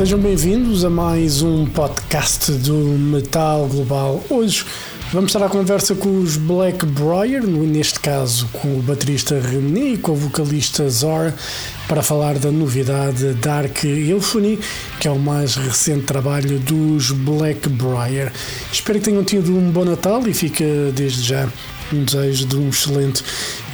Sejam bem-vindos a mais um podcast do Metal Global. Hoje vamos estar à conversa com os Black Briar, neste caso com o baterista René e com o vocalista Zora, para falar da novidade Dark Euphony, que é o mais recente trabalho dos Black Briar. Espero que tenham tido um bom Natal e fica desde já um desejo de um excelente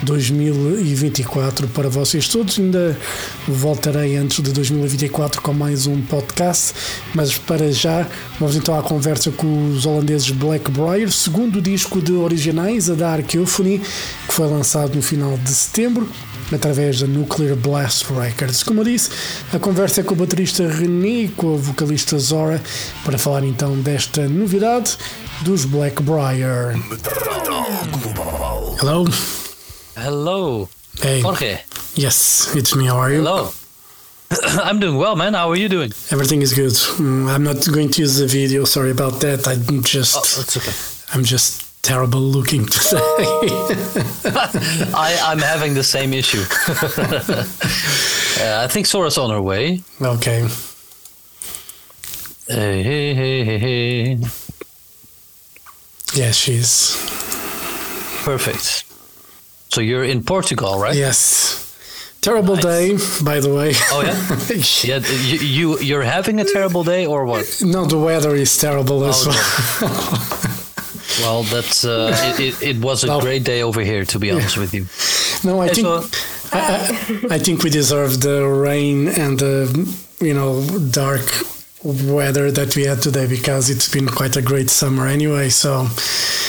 2024 para vocês todos. Ainda voltarei antes de 2024 com mais um podcast, mas para já vamos então à conversa com os holandeses Blackbriar, segundo disco de originais, a Dark Euphony, que foi lançado no final de setembro através da Nuclear Blast Records. Como eu disse, a conversa é com o baterista René e com a vocalista Zora para falar então desta novidade dos Blackbriar. Hello. Hello. Hey. Jorge. Yes, it's me. How are you? Hello. I'm doing well, man. How are you doing? Everything is good. Mm, I'm not going to use the video. Sorry about that. I'm just. Oh, it's okay. I'm just terrible looking today. I, I'm having the same issue. uh, I think Zora's on her way. okay. Hey, hey, hey, hey, hey. Yeah, she's. Perfect. So you're in Portugal, right? Yes. Terrible Nice. day, by the way. Oh yeah. yeah. You, you you're having a terrible day or what? no, the weather is terrible as Oh, well. Well, that's uh, it, it. It was a Well- great day over here, to be honest with you. No, I Hey, think so- I, I, I think we deserve the rain and the you know dark weather that we had today because it's been quite a great summer anyway. So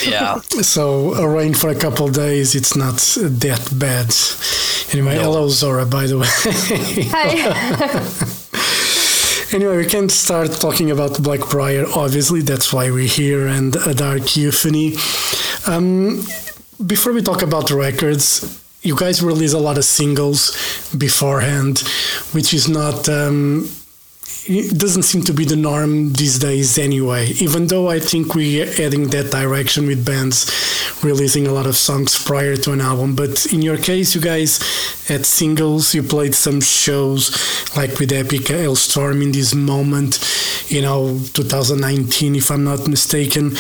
Yeah. so a rain for a couple days, it's not that bad. Anyway, No. hello Zora, by the way. Hi. anyway, we can start talking about Blackbriar. Obviously, that's why we're here, and a Dark Euphony. Um, before we talk about the records, you guys release a lot of singles beforehand, which is not. Um, it doesn't seem to be the norm these days anyway. Even though i think we're heading that direction with bands releasing a lot of songs prior to an album. But in your case you guys had singles. You played some shows like with Epica Halestorm in this moment you know 2019 if i'm not mistaken.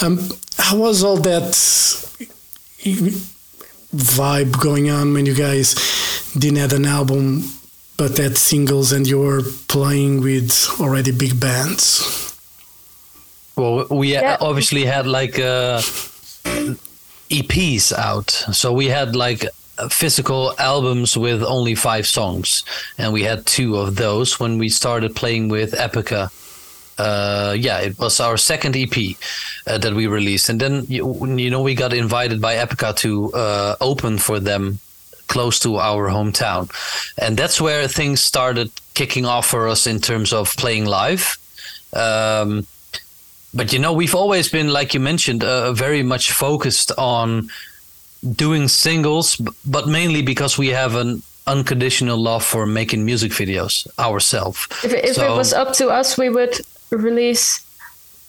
Um, how was all that vibe going on when you guys didn't have an album but had singles and you were playing with already big bands. Well, we Yeah. obviously had like uh, EPs out, so we had like physical albums with only five songs, and we had two of those when we started playing with Epica. Uh, yeah, it was our second EP uh, that we released, and then you, you know we got invited by Epica to uh, open for them close to our hometown, and that's where things started kicking off for us in terms of playing live. Um, but you know we've always been like you mentioned uh, very much focused on doing singles but mainly because we have an unconditional love for making music videos ourselves if if So- it was up to us, we would release,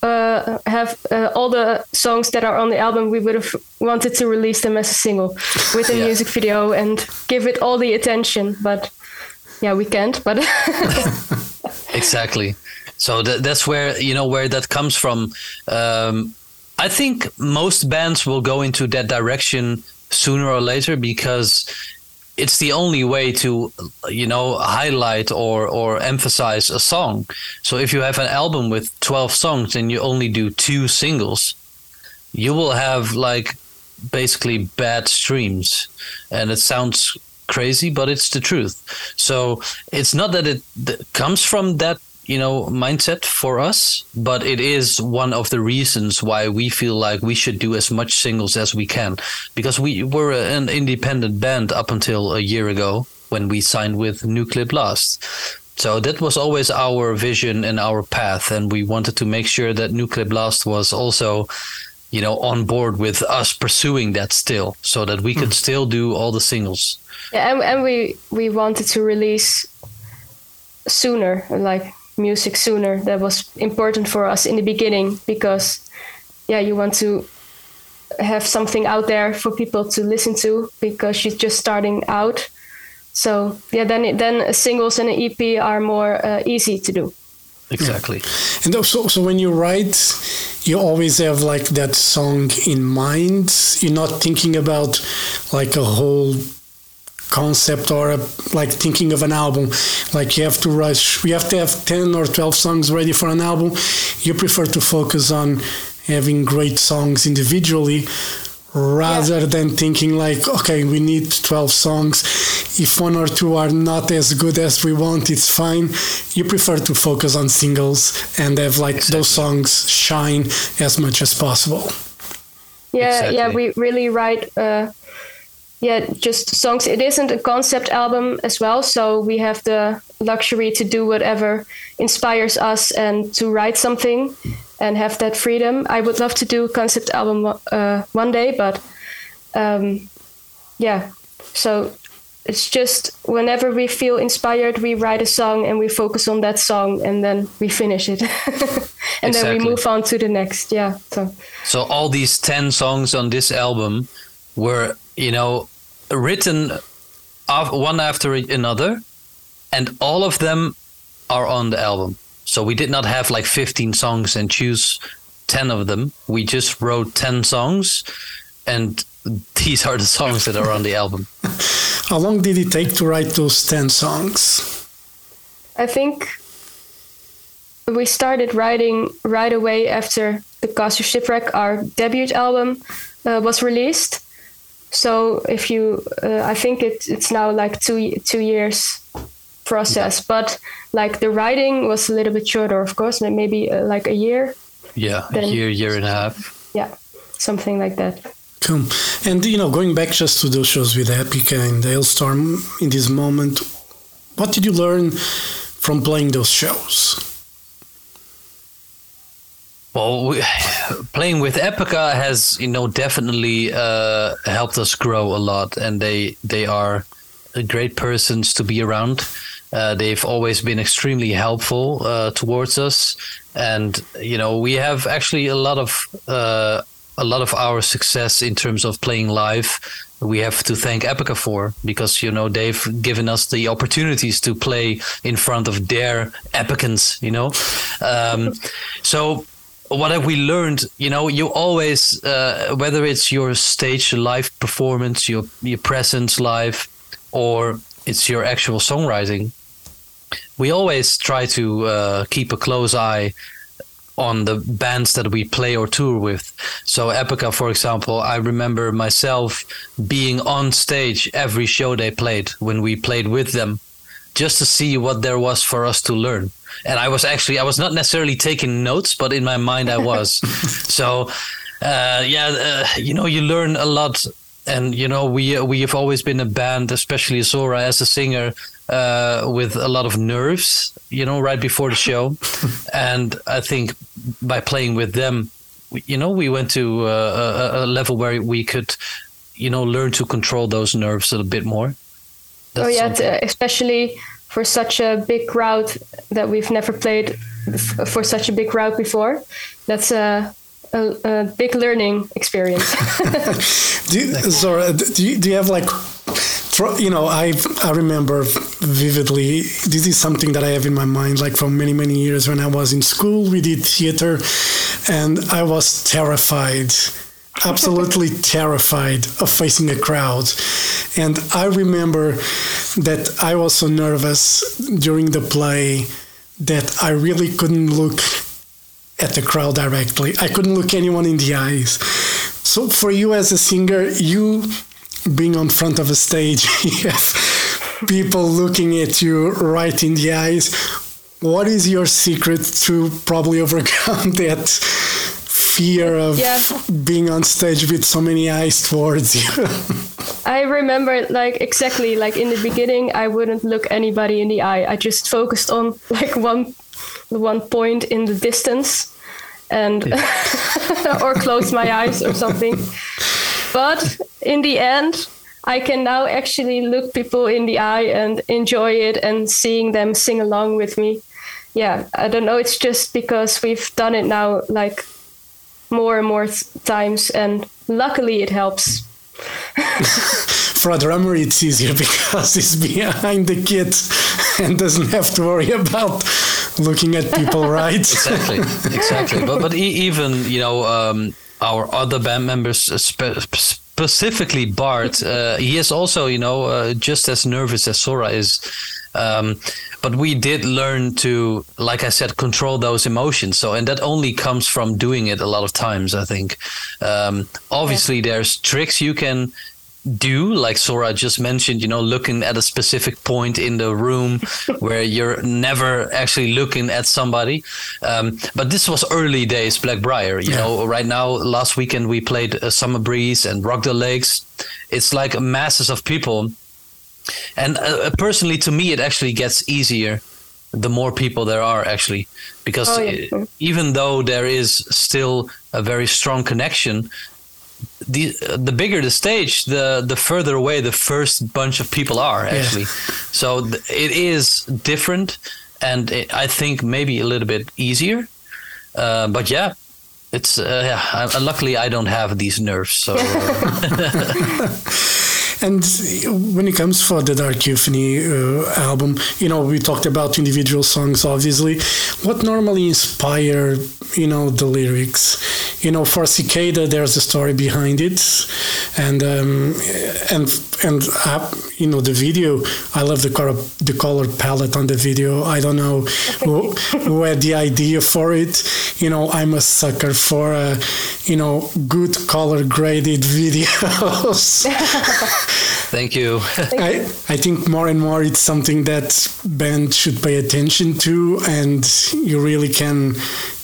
uh, have uh, all the songs that are on the album. We would have wanted to release them as a single with a Yeah. music video and give it all the attention. But yeah, we can't. But exactly so tha that's where you know where that comes from um, i think most bands will go into that direction sooner or later because it's the only way to you know highlight or or emphasize a song. So if you have an album with 12 songs and you only do two singles you will have like basically bad streams. And it sounds crazy but it's the truth. So it's not that it th- comes from that you know mindset for us but it is one of the reasons why we feel like we should do as much singles as we can. Because we were an independent band up until a year ago when we signed with nuclear blast. So that was always our vision and our path and we wanted to make sure that nuclear blast was also you know on board with us pursuing that still so that we could hmm. still do all the singles. Yeah, and, and we we wanted to release sooner, like music sooner. That was important for us in the beginning because, yeah, you want to have something out there for people to listen to because she's just starting out. So yeah, then then singles and an EP are more uh, easy to do. Exactly. And also, so when you write, you always have like that song in mind. You're not thinking about like a whole concept or a, like thinking of an album. Like you have to rush. We have to have ten or twelve songs ready for an album. You prefer to focus on having great songs individually rather yeah. than thinking like okay we need 12 songs if one or two are not as good as we want it's fine you prefer to focus on singles and have like exactly. those songs shine as much as possible yeah exactly. yeah we really write uh, yeah just songs it isn't a concept album as well so we have the luxury to do whatever inspires us and to write something and have that freedom. I would love to do a concept album uh, one day, but um, yeah. So it's just whenever we feel inspired, we write a song and we focus on that song, and then we finish it, and exactly. then we move on to the next. Yeah. So. So all these ten songs on this album were, you know, written one after another, and all of them are on the album. So we did not have like 15 songs and choose 10 of them. We just wrote 10 songs and these are the songs that are on the album. How long did it take to write those 10 songs? I think we started writing right away after the Cause of Shipwreck, our debut album, uh, was released. So if you, uh, I think it, it's now like two two years process, but like the writing was a little bit shorter, of course, maybe uh, like a year. Yeah, then, a year, year and a half. Yeah, something like that. Cool. And you know, going back just to those shows with Epica and Halestorm in this moment, what did you learn from playing those shows? Well, we, playing with Epica has, you know, definitely uh, helped us grow a lot, and they they are great persons to be around. Uh, they've always been extremely helpful uh, towards us, and you know we have actually a lot of uh, a lot of our success in terms of playing live. We have to thank Epica for because you know they've given us the opportunities to play in front of their Epicans. You know, um, so what have we learned? You know, you always, uh, whether it's your stage live performance, your your presence live, or it's your actual songwriting, we always try to uh, keep a close eye on the bands that we play or tour with. So Epica, for example, I remember myself being on stage every show they played when we played with them, just to see what there was for us to learn. And I was actually I was not necessarily taking notes, but in my mind I was. so uh, yeah, uh, you know, you learn a lot. And you know we we have always been a band, especially Zora as a singer, uh, with a lot of nerves, you know, right before the show. and I think by playing with them, you know, we went to uh, a, a, level where we could, you know, learn to control those nerves a little bit more. That's oh yeah, especially for such a big crowd that we've never played for such a big crowd before. That's a a, a big learning experience. do you, Zora, do you, do you have like you know, I I remember vividly. This is something that I have in my mind, like from many many years when I was in school. We did theater, and I was terrified, absolutely terrified of facing a crowd. And I remember that I was so nervous during the play that I really couldn't look at the crowd directly. I couldn't look anyone in the eyes. So for you as a singer, you being on front of a stage, you have people looking at you right in the eyes. What is your secret to probably overcome that fear of yeah. being on stage with so many eyes towards you? I remember like exactly like in the beginning I wouldn't look anybody in the eye. I just focused on like one one point in the distance and yeah. or close my eyes or something. But in the end, I can now actually look people in the eye and enjoy it and seeing them sing along with me. Yeah, I don't know. It's just because we've done it now like more and more times, and luckily it helps. For a drummer, it's easier because he's behind the kit and doesn't have to worry about looking at people, right? exactly, exactly. But but even you know um, our other band members, uh, spe- specifically Bart, uh, he is also you know uh, just as nervous as Zora is. Um, but we did learn to, like I said, control those emotions. So, and that only comes from doing it a lot of times. I think. Um, obviously, yeah. there's tricks you can do like Zora just mentioned you know looking at a specific point in the room where you're never actually looking at somebody um, but this was early days blackbriar you yeah. know right now last weekend we played uh, summer breeze and rock the lakes it's like masses of people and uh, personally to me it actually gets easier the more people there are actually because oh, yeah. even though there is still a very strong connection the the bigger the stage, the the further away the first bunch of people are actually. Yeah. So th- it is different, and it, I think maybe a little bit easier. Uh, but yeah, it's uh, yeah. I, luckily, I don't have these nerves, so. Uh, And when it comes for the Dark Euphony uh, album, you know, we talked about individual songs, obviously. What normally inspire, you know, the lyrics? You know, for Cicada, there's a story behind it, and um, and and uh, you know the video. I love the color the color palette on the video. I don't know who, who had the idea for it. You know, I'm a sucker for uh, you know good color graded videos. Thank you. I, I think more and more it's something that bands should pay attention to, and you really can,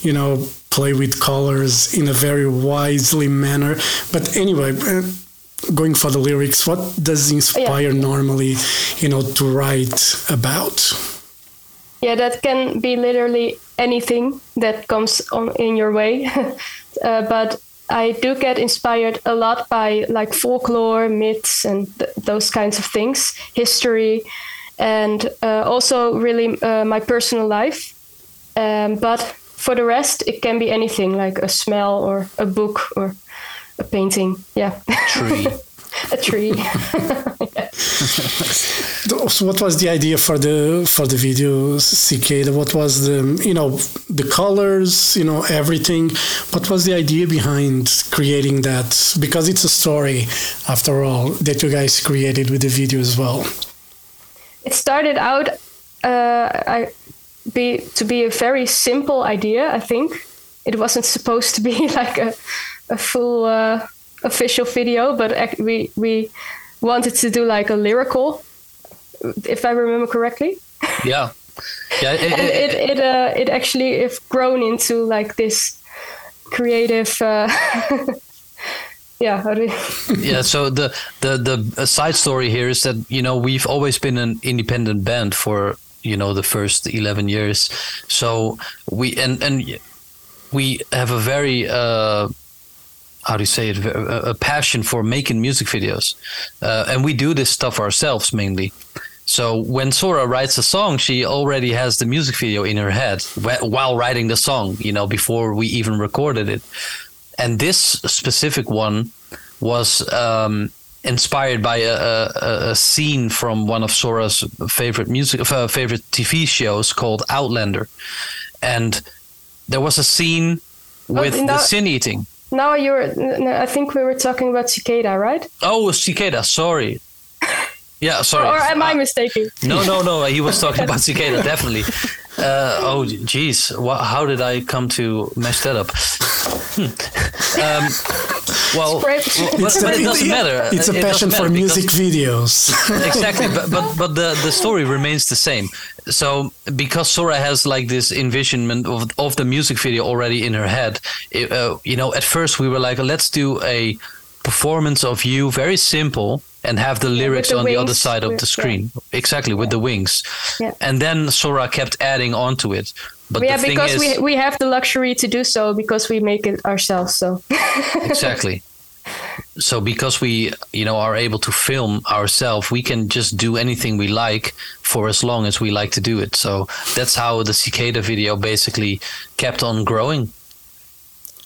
you know, play with colors in a very wisely manner. But anyway, uh, going for the lyrics, what does inspire yeah. normally, you know, to write about? Yeah, that can be literally anything that comes on in your way. uh, but I do get inspired a lot by like folklore, myths, and th- those kinds of things, history, and uh, also really uh, my personal life. Um, but for the rest, it can be anything like a smell or a book or a painting. Yeah. Tree. a tree. so what was the idea for the for the video cicada what was the you know the colors you know everything? What was the idea behind creating that? Because it's a story after all that you guys created with the video as well. It started out uh, I, be to be a very simple idea i think. It wasn't supposed to be like a, a full uh, official video, but we we wanted to do like a lyrical, if I remember correctly. Yeah, yeah. It it it, it, uh, it actually if grown into like this creative. Uh, yeah yeah so the the the side story here is that you know we've always been an independent band for you know the first 11 years so we and and we have a very uh how do you say it a, passion for making music videos. Uh, and we do this stuff ourselves mainly. So when Zora writes a song she already has the music video in her head while writing the song you know before we even recorded it. And this specific one was um, inspired by a, a, a, scene from one of Zora's favorite music uh, favorite tv shows called outlander. And there was a scene oh, with oh, the sin eating now you're. I think we were talking about cicada, right? Oh, cicada. Sorry. Yeah, sorry. or am I mistaken? No, no, no. He was talking about cicada, definitely. Uh, oh, geez. how did I come to mess that up? Hmm. Um, well, but, but, it doesn't matter. It's a it passion for music videos. exactly, but but but the the story remains the same. So because Zora has like this envisionment of of the music video already in her head, it, uh, you know, at first we were like, let's do a performance of you, very simple, and have the lyrics the on wings, the other side of the screen. Yeah. Exactly, with yeah. the wings. Yeah. And then Zora kept adding on to it. But yeah, because is, we we have the luxury to do so because we make it ourselves. So exactly. So because we you know are able to film ourselves, we can just do anything we like for as long as we like to do it. So that's how the cicada video basically kept on growing.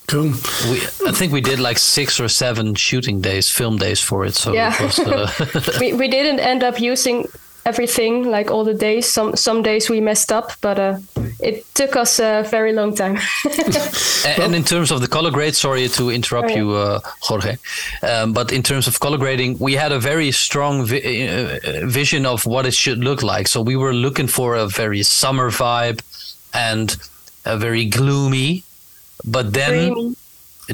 Cool. We, I think we did like six or seven shooting days, film days for it. So yeah. It was, uh... we we didn't end up using everything like all the days. Some some days we messed up, but uh, it took us a very long time. and, and, in terms of the color grade, sorry to interrupt oh, yeah. you, uh, Jorge, um, but in terms of color grading, we had a very strong vi uh, vision of what it should look like. So we were looking for a very summer vibe and a very gloomy, but then dreamy,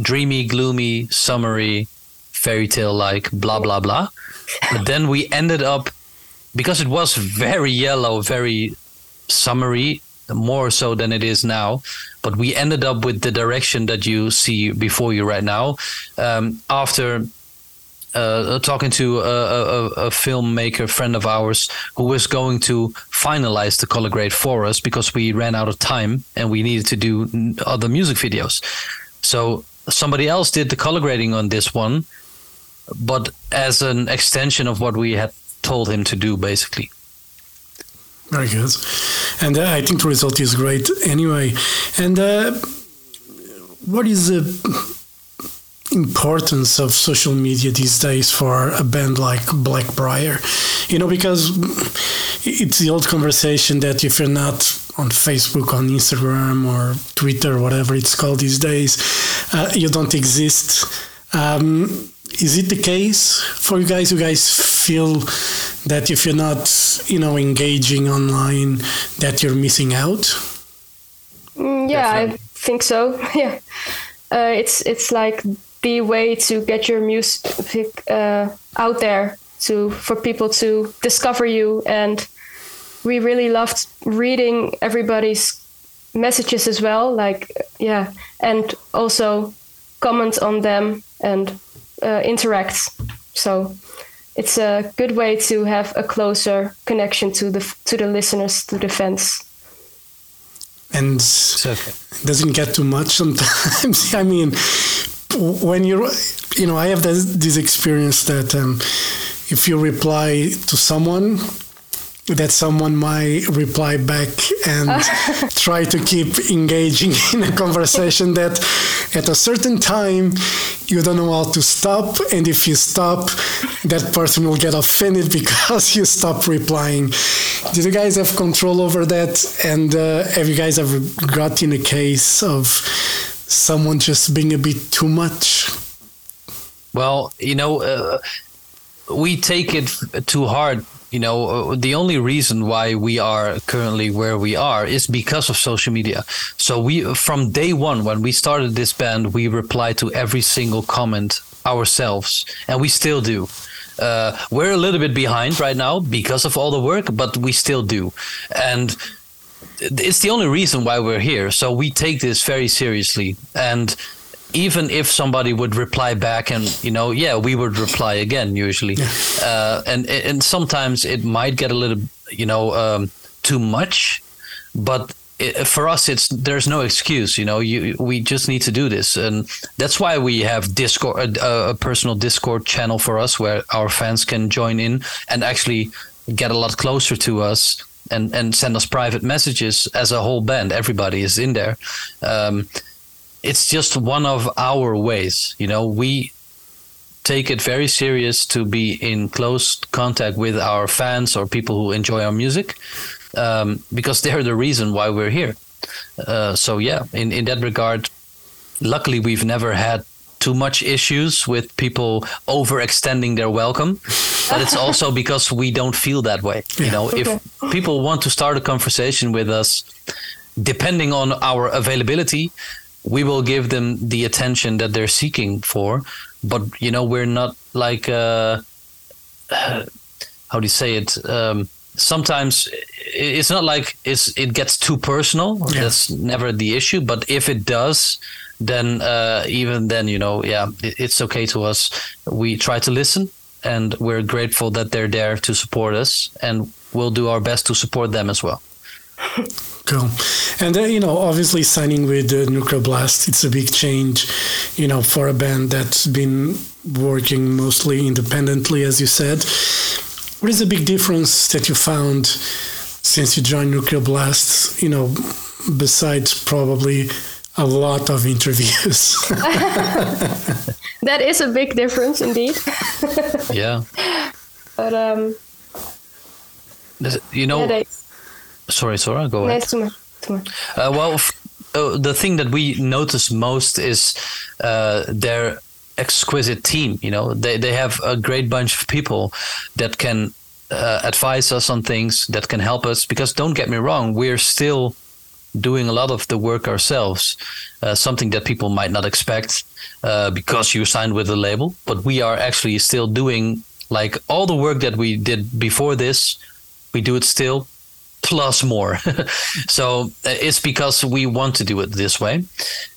dreamy gloomy, summery, fairy tale like, blah blah blah. But then we ended up because it was very yellow, very summery, more so than it is now. But we ended up with the direction that you see before you right now. Um, after uh, talking to a, a, a, filmmaker friend of ours who was going to finalize the color grade for us because we ran out of time and we needed to do other music videos. So somebody else did the color grading on this one, but as an extension of what we had told him to do, basically. Very good. And uh, I think the result is great anyway. And uh, what is the importance of social media these days for a band like Blackbriar? You know, because it's the old conversation that if you're not on Facebook, on Instagram, or Twitter, whatever it's called these days, uh, you don't exist. Um, is it the case for you guys? You guys feel that if you're not, you know, engaging online, that you're missing out? Mm, yeah, Definitely. I think so. yeah, uh, it's it's like the way to get your music uh, out there to for people to discover you and we really loved reading everybody's messages as well like yeah and also comment on them and uh, interact. So it's a good way to have a closer connection to the to the listeners, to the fans. And okay. doesn't get too much sometimes. I mean, when you're, you know, I have this, this experience that um, if you reply to someone that someone might reply back and try to keep engaging in a conversation that at a certain time you don't know how to stop. And if you stop that person will get offended because you stop replying. Do you guys have control over that? And uh, have you guys ever got in a case of someone just being a bit too much? Well you know uh, we take it too hard you know uh, the only reason why we are currently where we are is because of social media. So we from day one when we started this band we replied to every single comment ourselves and we still do. Uh, we're a little bit behind right now because of all the work but we still do. And it's the only reason why we're here. So we take this very seriously. And even if somebody would reply back and you know yeah we would reply again usually. Uh, and and sometimes it might get a little you know um, too much but it, for us it's there's no excuse you know you we just need to do this. And that's why we have discord a, a personal discord channel for us where our fans can join in and actually get a lot closer to us and and send us private messages as a whole band. Everybody is in there. Um, it's just one of our ways. You know, we take it very serious to be in close contact with our fans or people who enjoy our music um, because they're the reason why we're here. Uh, so yeah, in in that regard, luckily we've never had too much issues with people overextending their welcome but it's also because we don't feel that way you know if people want to start a conversation with us depending on our availability we will give them the attention that they're seeking for but you know we're not like uh, how do you say it? Um, sometimes it's not like it's it gets too personal. Yeah. that's never the issue but if it does then uh, even then you know yeah it, it's okay to us. We try to listen and we're grateful that they're there to support us and we'll do our best to support them as well Cool. And uh, you know, obviously signing with uh, Nuclear Blast, it's a big change, you know, for a band that's been working mostly independently, as you said. What is the big difference that you found since you joined Nuclear Blast? You know, besides probably a lot of interviews. that is a big difference indeed. yeah. But um you know yeah, sorry Zora go ahead. too much. Too much. Uh, well uh, the thing that we notice most is uh, their exquisite team you know they, they have a great bunch of people that can uh, advise us on things that can help us because don't get me wrong we're still doing a lot of the work ourselves uh, something that people might not expect uh, because you signed with the label but we are actually still doing like all the work that we did before this we do it still plus more. so uh, it's because we want to do it this way.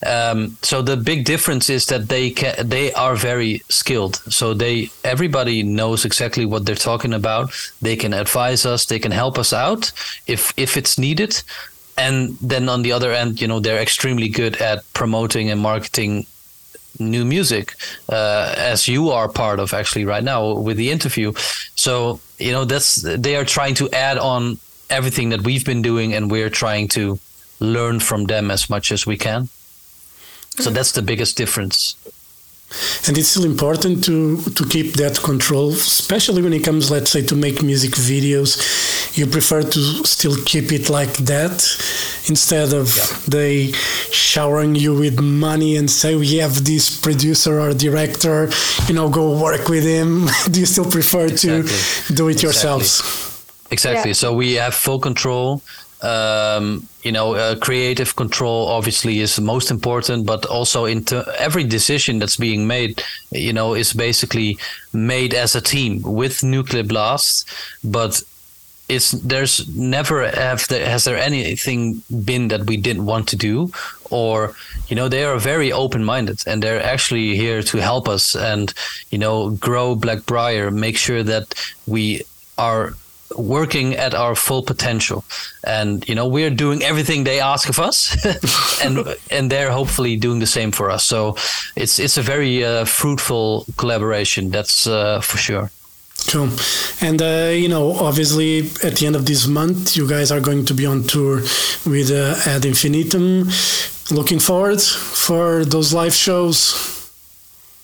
Um, so the big difference is that they they are very skilled. So they everybody knows exactly what they're talking about. They can advise us. They can help us out if if it's needed. And then on the other end, you know, they're extremely good at promoting and marketing new music, uh, as you are part of actually right now with the interview. So you know that's they are trying to add on everything that we've been doing, and we're trying to learn from them as much as we can. So mm-hmm. that's the biggest difference. And it's still important to to keep that control, especially when it comes, let's say, to make music videos. You prefer to still keep it like that instead of yeah. they showering you with money and say we have this producer or director, you know, go work with him. do you still prefer exactly. to do it exactly. yourselves? Exactly. Yeah. So we have full control. Um, you know, uh, creative control obviously is most important, but also into every decision that's being made, you know, is basically made as a team with Nuclear Blast. But it's there's never have there, has there anything been that we didn't want to do, or you know, they are very open minded and they're actually here to help us and you know grow Blackbriar, make sure that we are working at our full potential and you know we're doing everything they ask of us and and they're hopefully doing the same for us so it's it's a very uh, fruitful collaboration that's uh, for sure Cool. And, uh, you know, obviously at the end of this month, you guys are going to be on tour with uh, Ad Infinitum. Looking forward for those live shows?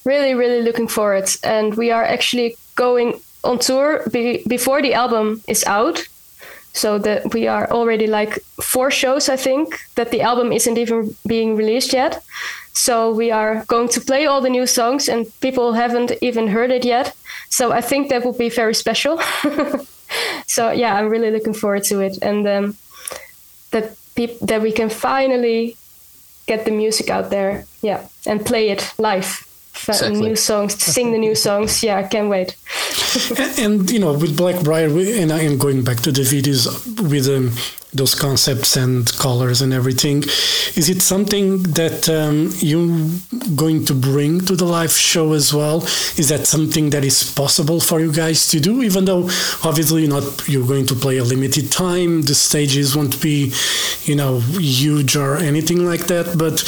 Really, really looking forward. And we are actually going on tour be, before the album is out. So that we are already like four shows, I think, that the album isn't even being released yet. So we are going to play all the new songs, and people haven't even heard it yet. So I think that will be very special. so yeah, I'm really looking forward to it, and um, that that we can finally get the music out there, yeah, and play it live exactly. new songs, to sing the new songs. Yeah, I can't wait. and, and, you know, with Black Blackbriar, and, I and going back to the videos with um, those concepts and colors and everything, is it something that um, you're going to bring to the live show as well? Is that something that is possible for you guys to do? Even though obviously you're not you're going to play a limited time, the stages won't be, you know, huge or anything like that. But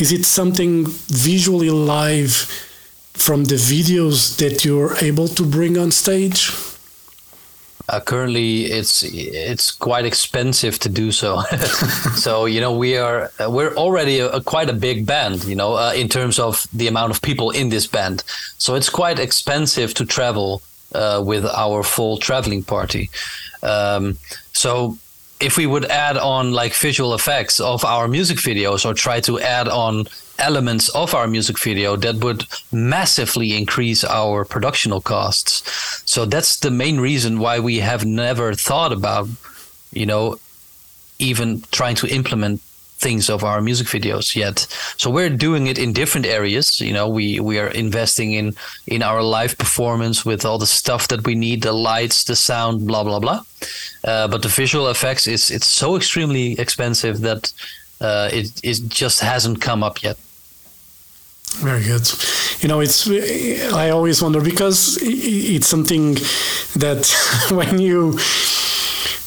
is it something visually live from the videos that you're able to bring on stage? Uh, currently, it's it's quite expensive to do so. so you know we are we're already a, a quite a big band, you know, uh, in terms of the amount of people in this band. So it's quite expensive to travel uh, with our full traveling party. Um, so if we would add on like visual effects of our music videos or try to add on elements of our music video that would massively increase our productional costs. So that's the main reason why we have never thought about, you know, even trying to implement things of our music videos yet. So we're doing it in different areas. You know, we we are investing in in our live performance with all the stuff that we need, the lights, the sound, blah blah blah. Uh, but the visual effects is it's so extremely expensive that uh, it it just hasn't come up yet. Very good. You know, it's I always wonder because it's something that when you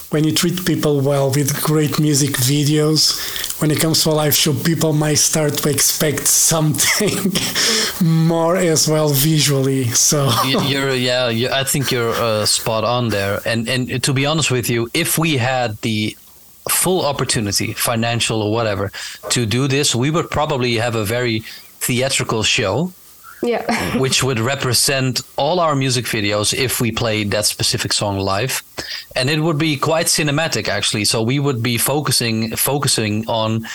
when you treat people well with great music videos, when it comes to a live show, people might start to expect something more as well visually. So you're, yeah, I think you're uh, spot on there. And and to be honest with you, if we had the full opportunity, financial or whatever, to do this, we would probably have a very theatrical show. Yeah. which would represent all our music videos if we played that specific song live. And it would be quite cinematic actually. So we would be focusing focusing on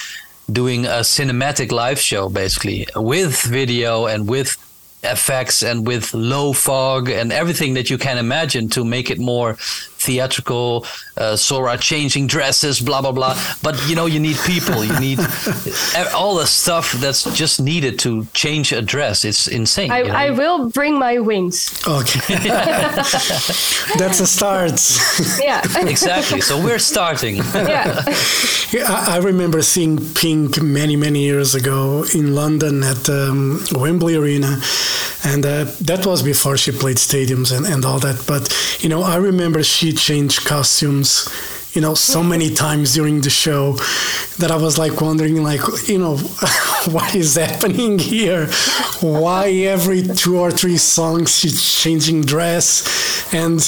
doing a cinematic live show basically with video and with effects and with low fog and everything that you can imagine to make it more theatrical. Uh, Zora changing dresses, blah blah blah. But you know, you need people. You need all the stuff that's just needed to change a dress. It's insane. I, you know? I will bring my wings. Okay, that's a start. Yeah, exactly. So we're starting. yeah. Yeah, I I remember seeing Pink many, many years ago in London at um, Wembley Arena, and uh, that was before she played stadiums and, and all that. But you know, I remember she changed costumes, you know, so many times during the show that I was like wondering, like, you know, what is happening here? Why every two or three songs she's changing dress? And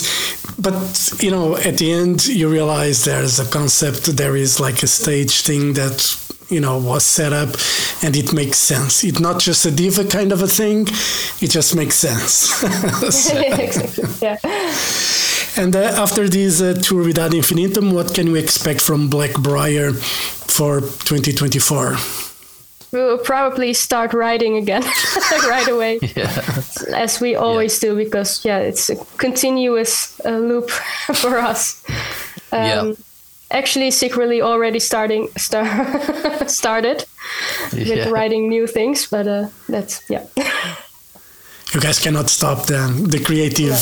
but you know, at the end, you realize there's a concept, there is like a stage thing that you know was set up and it makes sense it's not just a diva kind of a thing it just makes sense. Yeah. And uh, after this uh, tour with Ad Infinitum what can we expect from blackbriar for 2024 We will probably start writing again right away, Yeah. as we always do, because yeah, it's a continuous uh, loop for us. Um, Yeah. Actually, secretly already starting star started with Yeah. writing new things, but uh, that's yeah. you guys cannot stop then the creative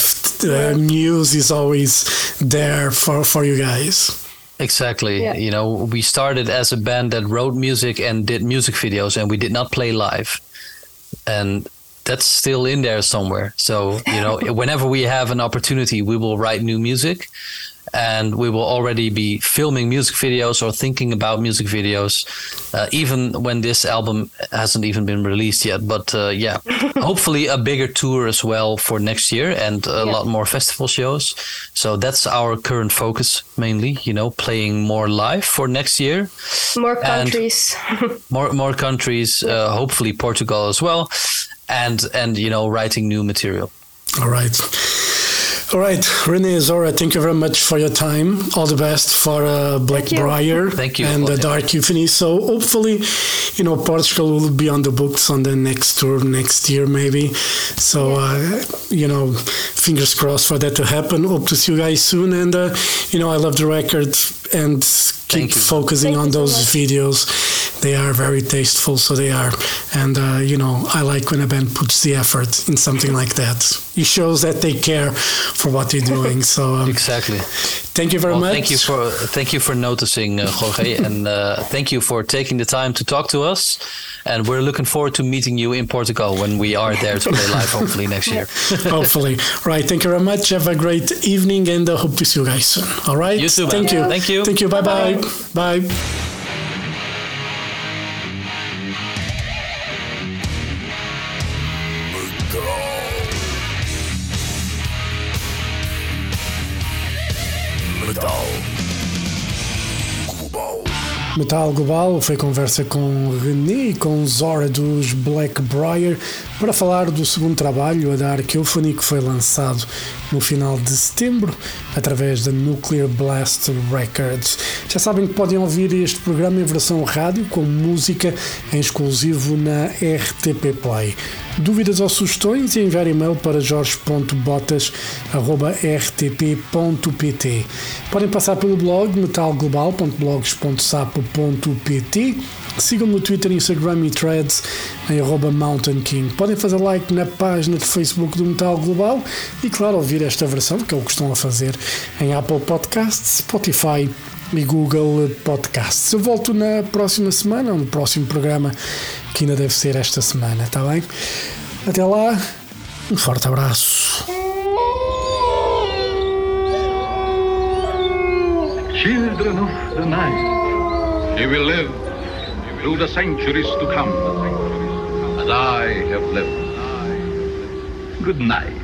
uh, muse is always there for for you guys Exactly. Yeah. You know, we started as a band that wrote music and did music videos, and we did not play live. And that's still in there somewhere. So, you know, whenever we have an opportunity, we will write new music and we will already be filming music videos or thinking about music videos, uh, even when this album hasn't even been released yet. But uh, yeah, hopefully a bigger tour as well for next year and a Yeah. lot more festival shows. So that's our current focus mainly, you know, playing more live for next year, More countries. more more countries, uh, hopefully Portugal as well, and and you know, writing new material. all right all right René Zora thank you very much for your time. All the best for uh, Blackbriar Thank you. and the Okay. Dark Euphony. So hopefully you know Portugal will be on the books on the next tour next year maybe. So uh, you know fingers crossed for that to happen. Hope to see you guys soon. And uh, you know I love the record and keep Thank you. focusing Thank on you so those videos they are very tasteful so they are and uh, you know i like when a band puts the effort in something like that it shows that they care for what they're doing so um, Exactly. Thank you very Well, much. thank you for thank you for noticing, uh, Jorge, and uh, thank you for taking the time to talk to us. And we're looking forward to meeting you in Portugal when we are there to play live, hopefully next year. hopefully. Right thank you very much. Have a great evening and i hope to see you guys soon. All right? You too, man. thank you. Thank you. thank you. Bye bye bye Metal Global foi conversa com René e com Zora dos Blackbriar para falar do segundo trabalho, a Dark Euphony, que foi lançado no final de setembro através da Nuclear Blast Records. Já sabem que podem ouvir este programa em versão rádio com música em exclusivo na RTP Play. Dúvidas ou sugestões? Enviar e-mail para jorge.botas.rtp.pt Podem passar pelo blog metalglobal.blogs.sapo.pt Sigam-me no Twitter, Instagram e Threads em Mountain King. Podem fazer like na página de Facebook do Metal Global e, claro, ouvir esta versão, que é o que estão a fazer em Apple Podcasts, Spotify e Google Podcasts. Eu volto na próxima semana, no próximo programa, que ainda deve ser esta semana, está bem? Até lá, um forte abraço. Children of the night, you will live through the centuries to come, as I have lived. Good night.